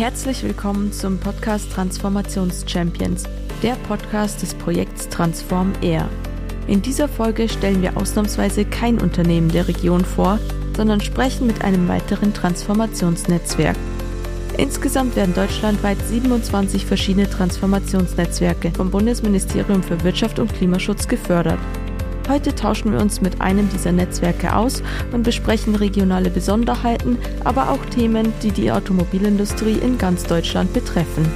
Herzlich willkommen zum Podcast Transformations Champions, der Podcast des Projekts Transform Air. In dieser Folge stellen wir ausnahmsweise kein Unternehmen der Region vor, sondern sprechen mit einem weiteren Transformationsnetzwerk. Insgesamt werden deutschlandweit 27 verschiedene Transformationsnetzwerke vom Bundesministerium für Wirtschaft und Klimaschutz gefördert. Heute tauschen wir uns mit einem dieser Netzwerke aus und besprechen regionale Besonderheiten, aber auch Themen, die die Automobilindustrie in ganz Deutschland betreffen.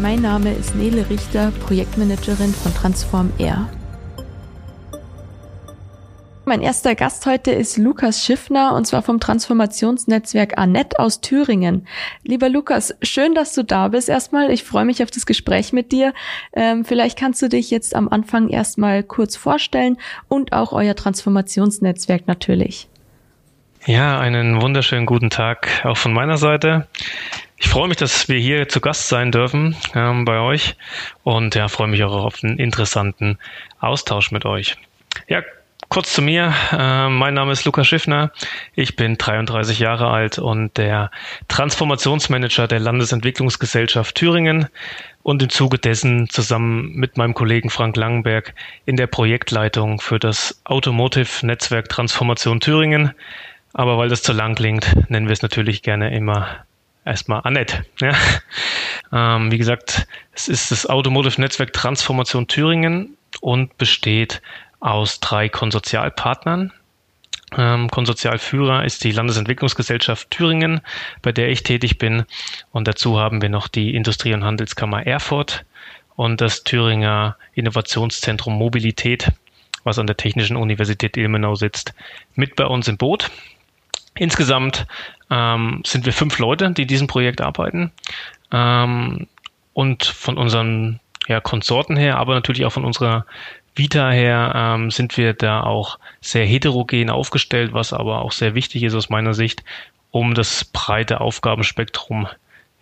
Mein Name ist Nele Richter, Projektmanagerin von Transform Air. Mein erster Gast heute ist Lukas Schiffner und zwar vom Transformationsnetzwerk Annette aus Thüringen. Lieber Lukas, schön, dass du da bist erstmal. Ich freue mich auf das Gespräch mit dir. Ähm, vielleicht kannst du dich jetzt am Anfang erstmal kurz vorstellen und auch euer Transformationsnetzwerk natürlich. Ja, einen wunderschönen guten Tag auch von meiner Seite. Ich freue mich, dass wir hier zu Gast sein dürfen ähm, bei euch und ja, freue mich auch auf einen interessanten Austausch mit euch. Ja, Kurz zu mir. Äh, mein Name ist Lukas Schiffner. Ich bin 33 Jahre alt und der Transformationsmanager der Landesentwicklungsgesellschaft Thüringen und im Zuge dessen zusammen mit meinem Kollegen Frank Langenberg in der Projektleitung für das Automotive Netzwerk Transformation Thüringen. Aber weil das zu lang klingt, nennen wir es natürlich gerne immer erstmal Annette. Ja. Ähm, wie gesagt, es ist das Automotive Netzwerk Transformation Thüringen und besteht aus drei Konsortialpartnern. Ähm, Konsortialführer ist die Landesentwicklungsgesellschaft Thüringen, bei der ich tätig bin. Und dazu haben wir noch die Industrie- und Handelskammer Erfurt und das Thüringer Innovationszentrum Mobilität, was an der Technischen Universität Ilmenau sitzt, mit bei uns im Boot. Insgesamt ähm, sind wir fünf Leute, die in diesem Projekt arbeiten. Ähm, und von unseren ja, Konsorten her, aber natürlich auch von unserer Vita her ähm, sind wir da auch sehr heterogen aufgestellt, was aber auch sehr wichtig ist aus meiner Sicht, um das breite Aufgabenspektrum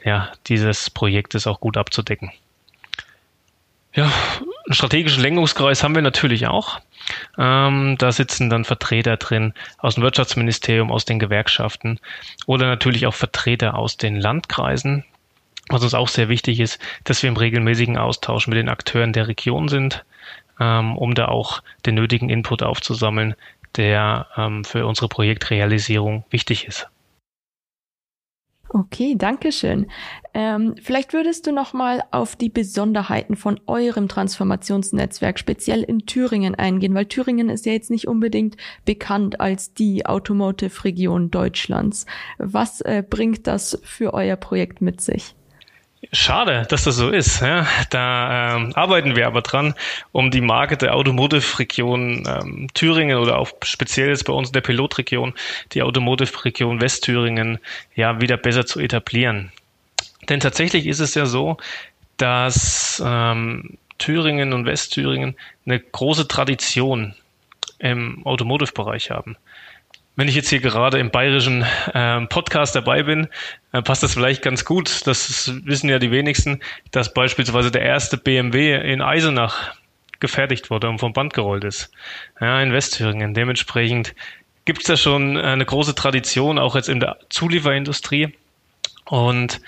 ja, dieses Projektes auch gut abzudecken. Ja, einen strategischen Lenkungskreis haben wir natürlich auch. Ähm, da sitzen dann Vertreter drin aus dem Wirtschaftsministerium, aus den Gewerkschaften oder natürlich auch Vertreter aus den Landkreisen. Was uns auch sehr wichtig ist, dass wir im regelmäßigen Austausch mit den Akteuren der Region sind, ähm, um da auch den nötigen Input aufzusammeln, der ähm, für unsere Projektrealisierung wichtig ist. Okay, danke schön. Ähm, vielleicht würdest du noch mal auf die Besonderheiten von eurem Transformationsnetzwerk speziell in Thüringen eingehen, weil Thüringen ist ja jetzt nicht unbedingt bekannt als die Automotive-Region Deutschlands. Was äh, bringt das für euer Projekt mit sich? Schade, dass das so ist. Ja. Da ähm, arbeiten wir aber dran, um die Marke der Automotive-Region ähm, Thüringen oder auch speziell jetzt bei uns in der Pilotregion, die Automotive-Region Westthüringen, ja, wieder besser zu etablieren. Denn tatsächlich ist es ja so, dass ähm, Thüringen und Westthüringen eine große Tradition im Automotive-Bereich haben. Wenn ich jetzt hier gerade im bayerischen äh, Podcast dabei bin, äh, passt das vielleicht ganz gut. Das wissen ja die wenigsten, dass beispielsweise der erste BMW in Eisenach gefertigt wurde und vom Band gerollt ist. Ja, in Westthüringen. Dementsprechend gibt es da schon eine große Tradition, auch jetzt in der Zulieferindustrie. Und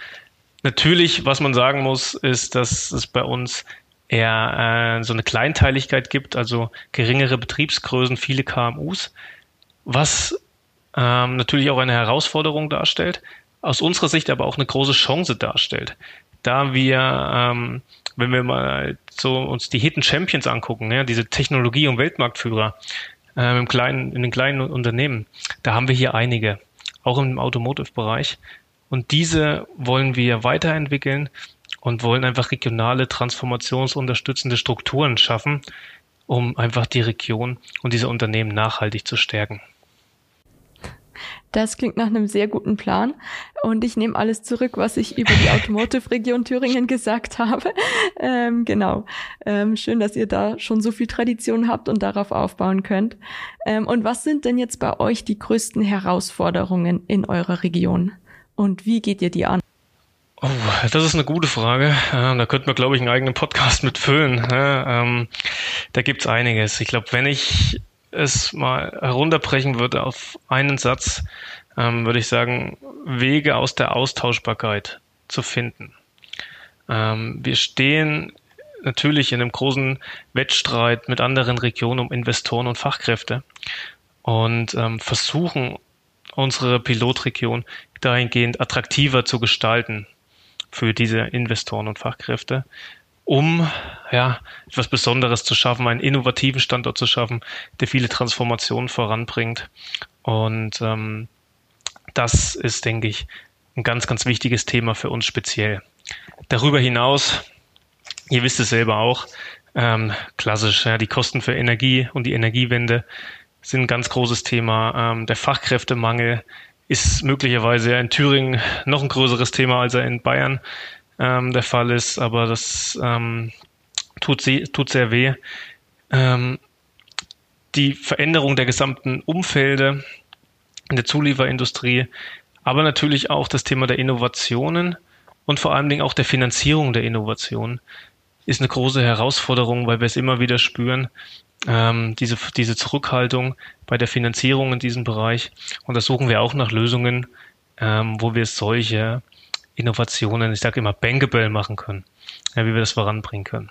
natürlich, was man sagen muss, ist, dass es bei uns eher äh, so eine Kleinteiligkeit gibt, also geringere Betriebsgrößen, viele KMUs was ähm, natürlich auch eine Herausforderung darstellt, aus unserer Sicht aber auch eine große Chance darstellt. Da wir, ähm, wenn wir mal so uns die Hidden Champions angucken, ja, diese Technologie- und Weltmarktführer ähm, im kleinen, in den kleinen Unternehmen, da haben wir hier einige, auch im Automotive-Bereich. Und diese wollen wir weiterentwickeln und wollen einfach regionale transformationsunterstützende Strukturen schaffen, um einfach die Region und diese Unternehmen nachhaltig zu stärken. Das klingt nach einem sehr guten Plan. Und ich nehme alles zurück, was ich über die Automotive-Region Thüringen gesagt habe. Ähm, genau. Ähm, schön, dass ihr da schon so viel Tradition habt und darauf aufbauen könnt. Ähm, und was sind denn jetzt bei euch die größten Herausforderungen in eurer Region? Und wie geht ihr die an? Oh, das ist eine gute Frage. da könnte man, glaube ich, einen eigenen Podcast mitfüllen. Ähm, da gibt's einiges. Ich glaube, wenn ich es mal herunterbrechen würde auf einen Satz, ähm, würde ich sagen, Wege aus der Austauschbarkeit zu finden. Ähm, wir stehen natürlich in einem großen Wettstreit mit anderen Regionen um Investoren und Fachkräfte und ähm, versuchen unsere Pilotregion dahingehend attraktiver zu gestalten für diese Investoren und Fachkräfte, um ja etwas Besonderes zu schaffen, einen innovativen Standort zu schaffen, der viele Transformationen voranbringt. Und ähm, das ist, denke ich, ein ganz, ganz wichtiges Thema für uns speziell. Darüber hinaus, ihr wisst es selber auch, ähm, klassisch, ja, die Kosten für Energie und die Energiewende sind ein ganz großes Thema. Ähm, der Fachkräftemangel ist möglicherweise in Thüringen noch ein größeres Thema, als er in Bayern ähm, der Fall ist, aber das ähm, tut, sie, tut sehr weh. Ähm, die Veränderung der gesamten Umfelde in der Zulieferindustrie, aber natürlich auch das Thema der Innovationen und vor allen Dingen auch der Finanzierung der Innovationen ist eine große Herausforderung, weil wir es immer wieder spüren, ähm, diese, diese Zurückhaltung bei der Finanzierung in diesem Bereich. Und da suchen wir auch nach Lösungen, ähm, wo wir solche Innovationen, ich sage immer, bankable machen können, ja, wie wir das voranbringen können.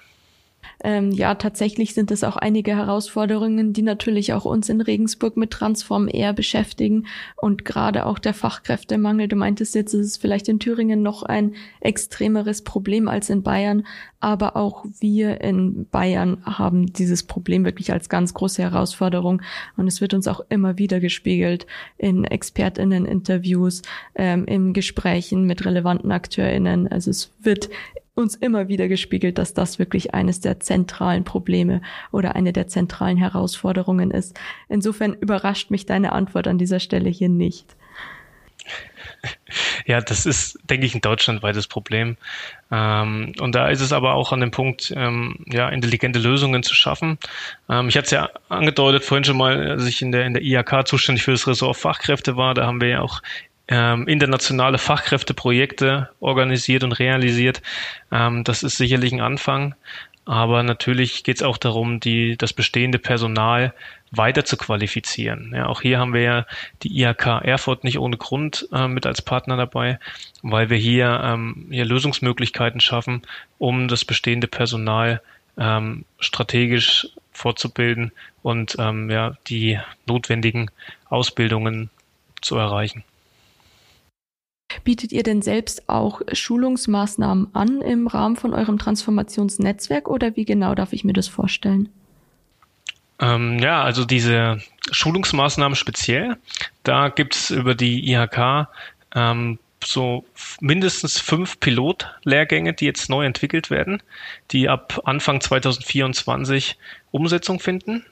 Ähm, ja, tatsächlich sind es auch einige Herausforderungen, die natürlich auch uns in Regensburg mit Transform eher beschäftigen und gerade auch der Fachkräftemangel. Du meintest jetzt, ist es vielleicht in Thüringen noch ein extremeres Problem als in Bayern, aber auch wir in Bayern haben dieses Problem wirklich als ganz große Herausforderung und es wird uns auch immer wieder gespiegelt in Expertinnen-Interviews, ähm, in Gesprächen mit relevanten AkteurInnen. Also es wird uns immer wieder gespiegelt, dass das wirklich eines der zentralen Probleme oder eine der zentralen Herausforderungen ist. Insofern überrascht mich deine Antwort an dieser Stelle hier nicht. Ja, das ist, denke ich, ein deutschlandweites Problem. Ähm, und da ist es aber auch an dem Punkt, ähm, ja, intelligente Lösungen zu schaffen. Ähm, ich hatte es ja angedeutet vorhin schon mal, als ich in der, in der IHK zuständig für das Ressort Fachkräfte war, da haben wir ja auch ähm, internationale Fachkräfteprojekte organisiert und realisiert. Ähm, das ist sicherlich ein Anfang. Aber natürlich geht es auch darum, die, das bestehende Personal weiter zu qualifizieren. Ja, auch hier haben wir ja die IHK Erfurt nicht ohne Grund äh, mit als Partner dabei, weil wir hier, ähm, hier Lösungsmöglichkeiten schaffen, um das bestehende Personal ähm, strategisch fortzubilden und ähm, ja, die notwendigen Ausbildungen zu erreichen. Bietet ihr denn selbst auch Schulungsmaßnahmen an im Rahmen von eurem Transformationsnetzwerk oder wie genau darf ich mir das vorstellen? Ähm, ja, also diese Schulungsmaßnahmen speziell, da gibt es über die IHK ähm, so mindestens fünf Pilotlehrgänge, die jetzt neu entwickelt werden, die ab Anfang 2024 Umsetzung finden.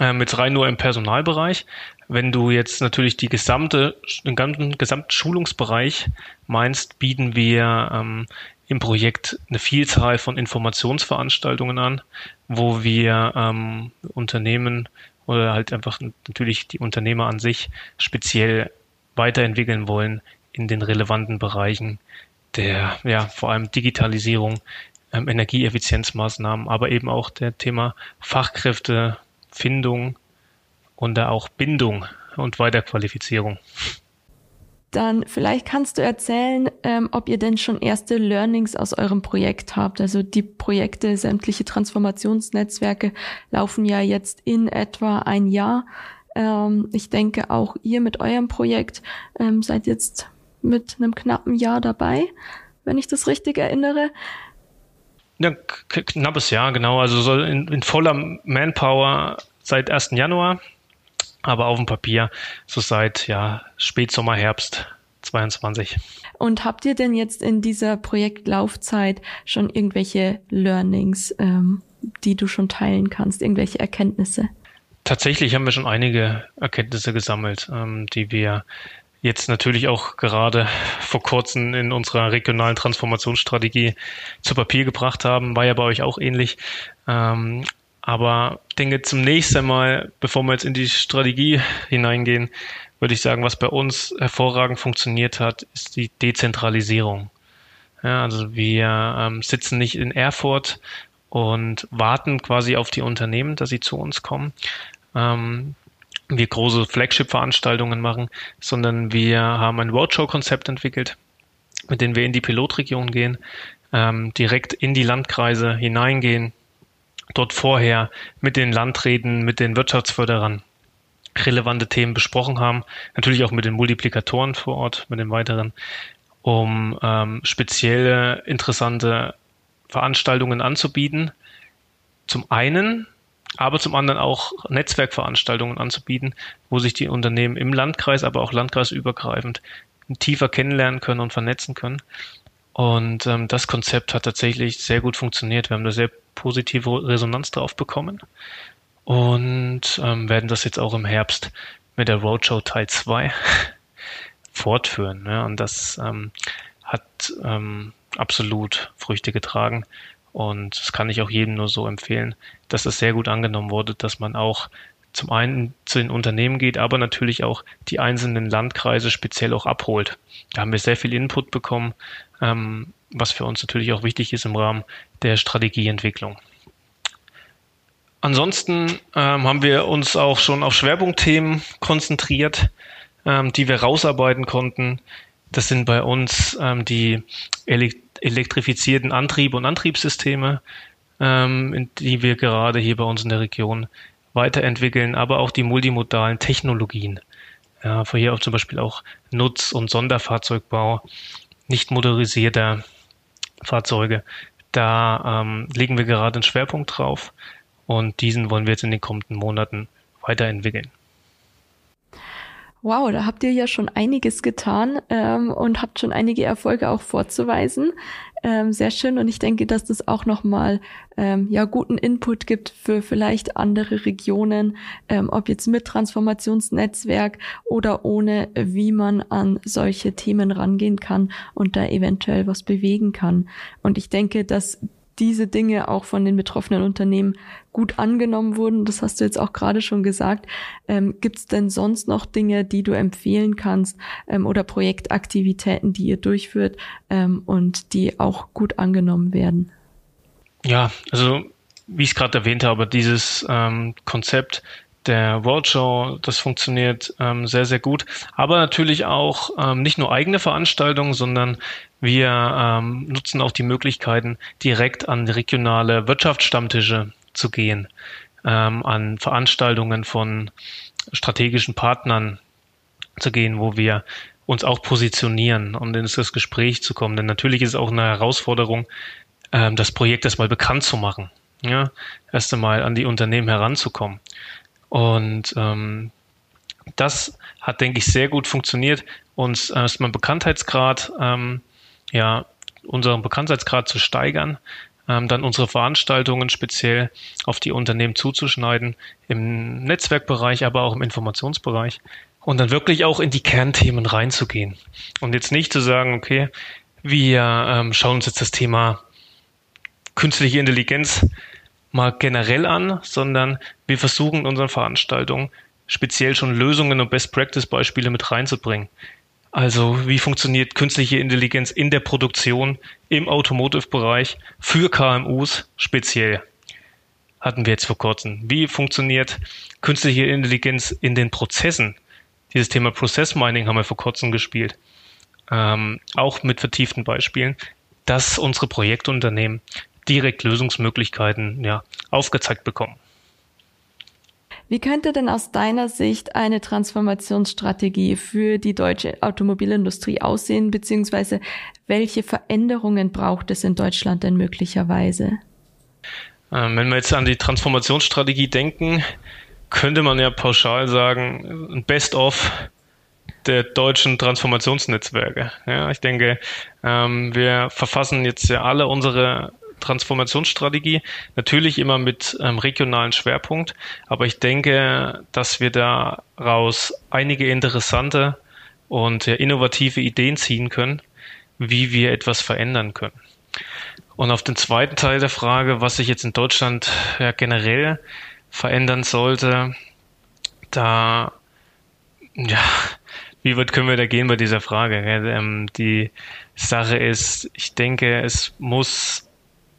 Ähm, jetzt rein nur im Personalbereich. Wenn du jetzt natürlich die gesamte, den ganzen gesamten Schulungsbereich meinst, bieten wir ähm, im Projekt eine Vielzahl von Informationsveranstaltungen an, wo wir ähm, Unternehmen oder halt einfach natürlich die Unternehmer an sich speziell weiterentwickeln wollen in den relevanten Bereichen der, ja, vor allem Digitalisierung, ähm, Energieeffizienzmaßnahmen, aber eben auch der Thema Fachkräftefindung, und da auch Bindung und Weiterqualifizierung. Dann vielleicht kannst du erzählen, ähm, ob ihr denn schon erste Learnings aus eurem Projekt habt. Also die Projekte, sämtliche Transformationsnetzwerke laufen ja jetzt in etwa ein Jahr. Ähm, ich denke, auch ihr mit eurem Projekt ähm, seid jetzt mit einem knappen Jahr dabei, wenn ich das richtig erinnere. Ja, knappes Jahr, genau. Also so in, in voller Manpower seit 1. Januar aber auf dem Papier so seit ja, Spätsommer, Herbst 22. Und habt ihr denn jetzt in dieser Projektlaufzeit schon irgendwelche Learnings, ähm, die du schon teilen kannst, irgendwelche Erkenntnisse? Tatsächlich haben wir schon einige Erkenntnisse gesammelt, ähm, die wir jetzt natürlich auch gerade vor kurzem in unserer regionalen Transformationsstrategie zu Papier gebracht haben. War ja bei euch auch ähnlich. Ähm, aber ich denke, zum nächsten Mal, bevor wir jetzt in die Strategie hineingehen, würde ich sagen, was bei uns hervorragend funktioniert hat, ist die Dezentralisierung. Ja, also wir ähm, sitzen nicht in Erfurt und warten quasi auf die Unternehmen, dass sie zu uns kommen. Ähm, wir große Flagship-Veranstaltungen machen, sondern wir haben ein Roadshow-Konzept entwickelt, mit denen wir in die Pilotregion gehen, ähm, direkt in die Landkreise hineingehen, dort vorher mit den Landräten, mit den Wirtschaftsförderern relevante Themen besprochen haben, natürlich auch mit den Multiplikatoren vor Ort, mit den weiteren, um ähm, spezielle interessante Veranstaltungen anzubieten. Zum einen, aber zum anderen auch Netzwerkveranstaltungen anzubieten, wo sich die Unternehmen im Landkreis, aber auch landkreisübergreifend tiefer kennenlernen können und vernetzen können. Und ähm, das Konzept hat tatsächlich sehr gut funktioniert. Wir haben da sehr positive Resonanz drauf bekommen und ähm, werden das jetzt auch im Herbst mit der Roadshow Teil 2 fortführen. Ja, und das ähm, hat ähm, absolut Früchte getragen. Und das kann ich auch jedem nur so empfehlen, dass es sehr gut angenommen wurde, dass man auch zum einen zu den Unternehmen geht, aber natürlich auch die einzelnen Landkreise speziell auch abholt. Da haben wir sehr viel Input bekommen, ähm, was für uns natürlich auch wichtig ist im Rahmen der Strategieentwicklung. Ansonsten ähm, haben wir uns auch schon auf Schwerpunktthemen konzentriert, ähm, die wir rausarbeiten konnten. Das sind bei uns ähm, die elektrifizierten Antriebe und Antriebssysteme, ähm, in die wir gerade hier bei uns in der Region weiterentwickeln, aber auch die multimodalen Technologien. Ja, für hier auch zum Beispiel auch Nutz- und Sonderfahrzeugbau, nicht motorisierter Fahrzeuge. Da ähm, legen wir gerade einen Schwerpunkt drauf und diesen wollen wir jetzt in den kommenden Monaten weiterentwickeln. Wow, da habt ihr ja schon einiges getan ähm, und habt schon einige Erfolge auch vorzuweisen. Ähm, sehr schön und ich denke, dass das auch nochmal ähm, ja guten Input gibt für vielleicht andere Regionen, ähm, ob jetzt mit Transformationsnetzwerk oder ohne, wie man an solche Themen rangehen kann und da eventuell was bewegen kann. Und ich denke, dass diese Dinge auch von den betroffenen Unternehmen gut angenommen wurden. Das hast du jetzt auch gerade schon gesagt. Ähm, Gibt es denn sonst noch Dinge, die du empfehlen kannst ähm, oder Projektaktivitäten, die ihr durchführt ähm, und die auch gut angenommen werden? Ja, also wie ich es gerade erwähnt habe, dieses ähm, Konzept der Roadshow, das funktioniert ähm, sehr, sehr gut. Aber natürlich auch ähm, nicht nur eigene Veranstaltungen, sondern wir ähm, nutzen auch die Möglichkeiten, direkt an regionale Wirtschaftsstammtische zu gehen, ähm, an Veranstaltungen von strategischen Partnern zu gehen, wo wir uns auch positionieren, um in das Gespräch zu kommen. Denn natürlich ist es auch eine Herausforderung, ähm, das Projekt erstmal bekannt zu machen. Ja, erst einmal an die Unternehmen heranzukommen. Und ähm, das hat, denke ich, sehr gut funktioniert, uns erstmal Bekanntheitsgrad ähm, ja, unseren Bekanntheitsgrad zu steigern, ähm, dann unsere Veranstaltungen speziell auf die Unternehmen zuzuschneiden, im Netzwerkbereich, aber auch im Informationsbereich und dann wirklich auch in die Kernthemen reinzugehen. Und jetzt nicht zu sagen, okay, wir ähm, schauen uns jetzt das Thema künstliche Intelligenz mal generell an, sondern wir versuchen in unseren Veranstaltungen speziell schon Lösungen und Best-Practice-Beispiele mit reinzubringen. Also wie funktioniert künstliche Intelligenz in der Produktion im Automotive-Bereich für KMUs speziell? Hatten wir jetzt vor kurzem. Wie funktioniert künstliche Intelligenz in den Prozessen? Dieses Thema Process Mining haben wir vor kurzem gespielt. Ähm, auch mit vertieften Beispielen, dass unsere Projektunternehmen direkt Lösungsmöglichkeiten ja, aufgezeigt bekommen. Wie könnte denn aus deiner Sicht eine Transformationsstrategie für die deutsche Automobilindustrie aussehen, beziehungsweise welche Veränderungen braucht es in Deutschland denn möglicherweise? Ähm, wenn wir jetzt an die Transformationsstrategie denken, könnte man ja pauschal sagen, best of der deutschen Transformationsnetzwerke. Ja, ich denke, ähm, wir verfassen jetzt ja alle unsere Transformationsstrategie. Natürlich immer mit ähm, regionalen Schwerpunkt, aber ich denke, dass wir daraus einige interessante und innovative Ideen ziehen können, wie wir etwas verändern können. Und auf den zweiten Teil der Frage, was sich jetzt in Deutschland ja, generell verändern sollte, da, ja, wie weit können wir da gehen bei dieser Frage? Ähm, die Sache ist, ich denke, es muss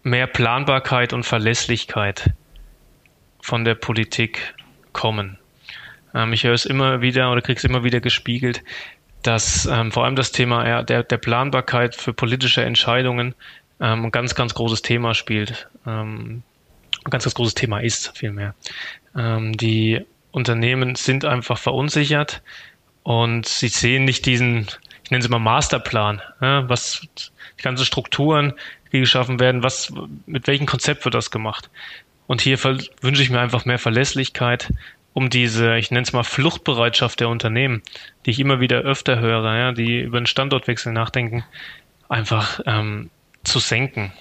mehr Planbarkeit und Verlässlichkeit von der Politik kommen. Ähm, ich höre es immer wieder oder kriege es immer wieder gespiegelt, dass ähm, vor allem das Thema der, der Planbarkeit für politische Entscheidungen ähm, ein ganz, ganz großes Thema spielt. Ähm, ein ganz, ganz großes Thema ist vielmehr. Ähm, die Unternehmen sind einfach verunsichert und sie sehen nicht diesen, ich nenne es mal Masterplan, ja, was die ganzen Strukturen, die geschaffen werden, was, mit welchem Konzept wird das gemacht? Und hier wünsche ich mir einfach mehr Verlässlichkeit, um diese, ich nenne es mal Fluchtbereitschaft der Unternehmen, die ich immer wieder öfter höre, ja, die über den Standortwechsel nachdenken, einfach ähm, zu senken.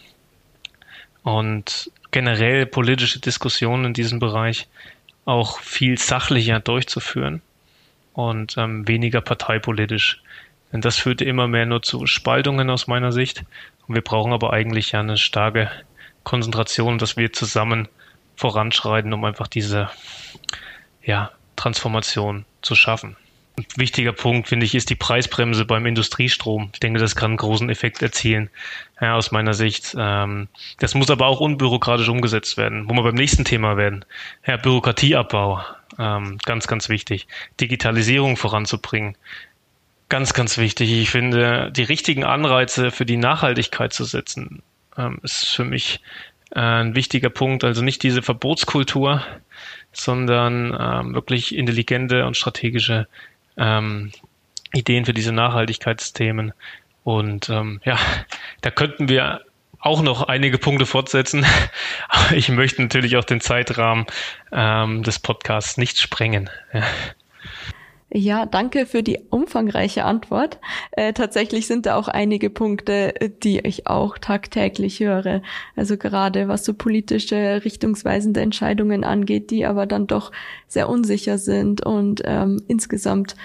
Und generell politische Diskussionen in diesem Bereich auch viel sachlicher durchzuführen und ähm, weniger parteipolitisch. Denn das führt immer mehr nur zu Spaltungen aus meiner Sicht. Und wir brauchen aber eigentlich ja eine starke Konzentration, dass wir zusammen voranschreiten, um einfach diese ja, Transformation zu schaffen. Ein wichtiger Punkt, finde ich, ist die Preisbremse beim Industriestrom. Ich denke, das kann einen großen Effekt erzielen, ja, aus meiner Sicht. Ähm, das muss aber auch unbürokratisch umgesetzt werden, wo wir beim nächsten Thema werden. Ja, Bürokratieabbau, ähm, ganz, ganz wichtig. Digitalisierung voranzubringen, ganz, ganz wichtig. Ich finde, die richtigen Anreize für die Nachhaltigkeit zu setzen, ähm, ist für mich äh, ein wichtiger Punkt. Also nicht diese Verbotskultur, sondern ähm, wirklich intelligente und strategische ähm, Ideen für diese Nachhaltigkeitsthemen. Und ähm, ja, da könnten wir auch noch einige Punkte fortsetzen. Aber ich möchte natürlich auch den Zeitrahmen ähm, des Podcasts nicht sprengen. Ja. Ja, danke für die umfangreiche Antwort. Äh, tatsächlich sind da auch einige Punkte, die ich auch tagtäglich höre. Also gerade was so politische richtungsweisende Entscheidungen angeht, die aber dann doch sehr unsicher sind und ähm, insgesamt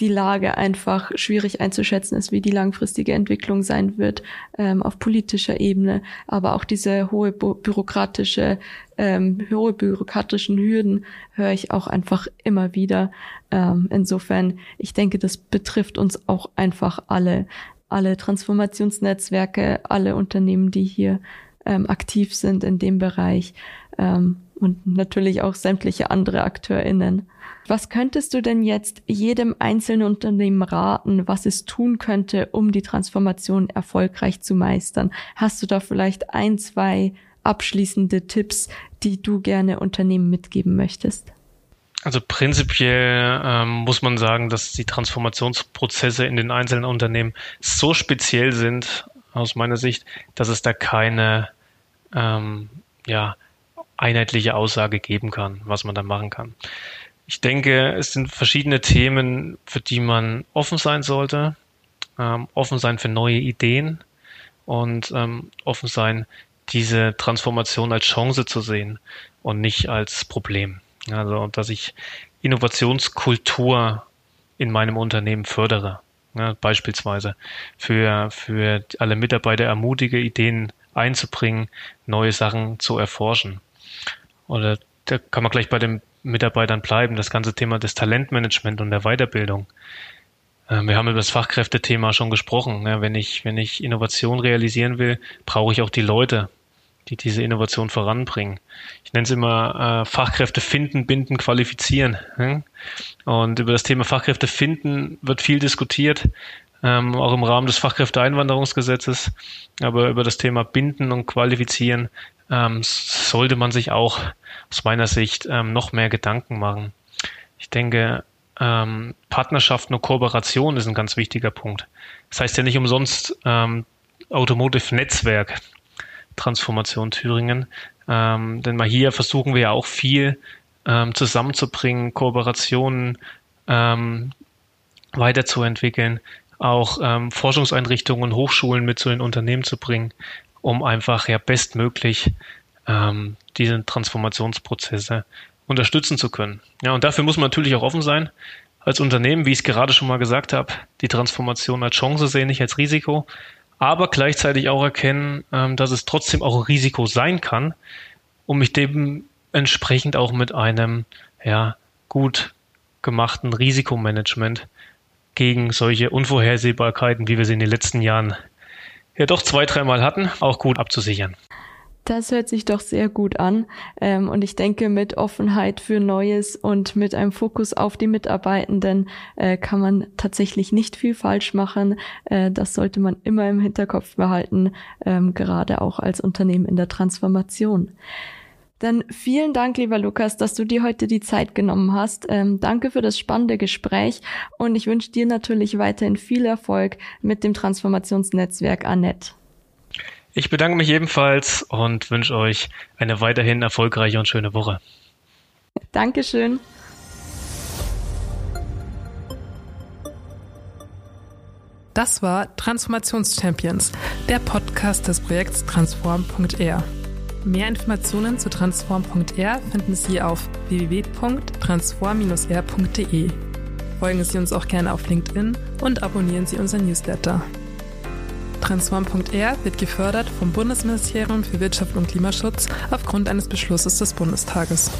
die Lage einfach schwierig einzuschätzen ist, wie die langfristige Entwicklung sein wird ähm, auf politischer Ebene, aber auch diese hohe bürokratische, ähm, hohe bürokratischen Hürden höre ich auch einfach immer wieder. Ähm, insofern, ich denke, das betrifft uns auch einfach alle, alle Transformationsnetzwerke, alle Unternehmen, die hier ähm, aktiv sind in dem Bereich ähm, und natürlich auch sämtliche andere AkteurInnen. Was könntest du denn jetzt jedem einzelnen Unternehmen raten, was es tun könnte, um die Transformation erfolgreich zu meistern? Hast du da vielleicht ein, zwei abschließende Tipps, die du gerne Unternehmen mitgeben möchtest? Also prinzipiell ähm, muss man sagen, dass die Transformationsprozesse in den einzelnen Unternehmen so speziell sind, aus meiner Sicht, dass es da keine ähm, ja, einheitliche Aussage geben kann, was man da machen kann. Ich denke, es sind verschiedene Themen, für die man offen sein sollte. Ähm, offen sein für neue Ideen und ähm, offen sein, diese Transformation als Chance zu sehen und nicht als Problem. Also, dass ich Innovationskultur in meinem Unternehmen fördere. Ja, beispielsweise für, für alle Mitarbeiter ermutige, Ideen einzubringen, neue Sachen zu erforschen. Oder da kann man gleich bei den Mitarbeitern bleiben, das ganze Thema des Talentmanagement und der Weiterbildung. Ähm, wir haben über das Fachkräftethema schon gesprochen. Wenn ich, wenn ich Innovation realisieren will, brauche ich auch die Leute, die diese Innovation voranbringen. Ich nenne es immer äh, Fachkräfte finden, binden, qualifizieren. Und über das Thema Fachkräfte finden wird viel diskutiert, ähm, auch im Rahmen des Fachkräfteeinwanderungsgesetzes. Aber über das Thema binden und qualifizieren ähm, sollte man sich auch aus meiner Sicht ähm, noch mehr Gedanken machen. Ich denke, ähm, Partnerschaften und Kooperation ist ein ganz wichtiger Punkt. Das heißt ja nicht umsonst ähm, Automotive Netzwerk Transformation Thüringen, ähm, denn mal hier versuchen wir ja auch viel ähm, zusammenzubringen, Kooperationen ähm, weiterzuentwickeln, auch ähm, Forschungseinrichtungen und Hochschulen mit zu den Unternehmen zu bringen, um einfach ja bestmöglich ähm, diese Transformationsprozesse unterstützen zu können. Ja, und dafür muss man natürlich auch offen sein als Unternehmen, wie ich es gerade schon mal gesagt habe, die Transformation als Chance sehen, nicht als Risiko, aber gleichzeitig auch erkennen, ähm, dass es trotzdem auch Risiko sein kann, um mich dementsprechend auch mit einem ja, gut gemachten Risikomanagement gegen solche Unvorhersehbarkeiten, wie wir sie in den letzten Jahren ja doch zwei, dreimal hatten, auch gut abzusichern. Das hört sich doch sehr gut an. Ähm, und ich denke, mit Offenheit für Neues und mit einem Fokus auf die Mitarbeitenden äh, kann man tatsächlich nicht viel falsch machen. Äh, das sollte man immer im Hinterkopf behalten, ähm, gerade auch als Unternehmen in der Transformation. Dann vielen Dank, lieber Lukas, dass du dir heute die Zeit genommen hast. Ähm, danke für das spannende Gespräch und ich wünsche dir natürlich weiterhin viel Erfolg mit dem Transformationsnetzwerk Annette. Ich bedanke mich ebenfalls und wünsche euch eine weiterhin erfolgreiche und schöne Woche. Dankeschön. Das war Transformationschampions, der Podcast des Projekts Transform.r. Mehr Informationen zu Transform.r finden Sie auf www.transform-r.de. Folgen Sie uns auch gerne auf LinkedIn und abonnieren Sie unseren Newsletter. Transform.r wird gefördert vom Bundesministerium für Wirtschaft und Klimaschutz aufgrund eines Beschlusses des Bundestages.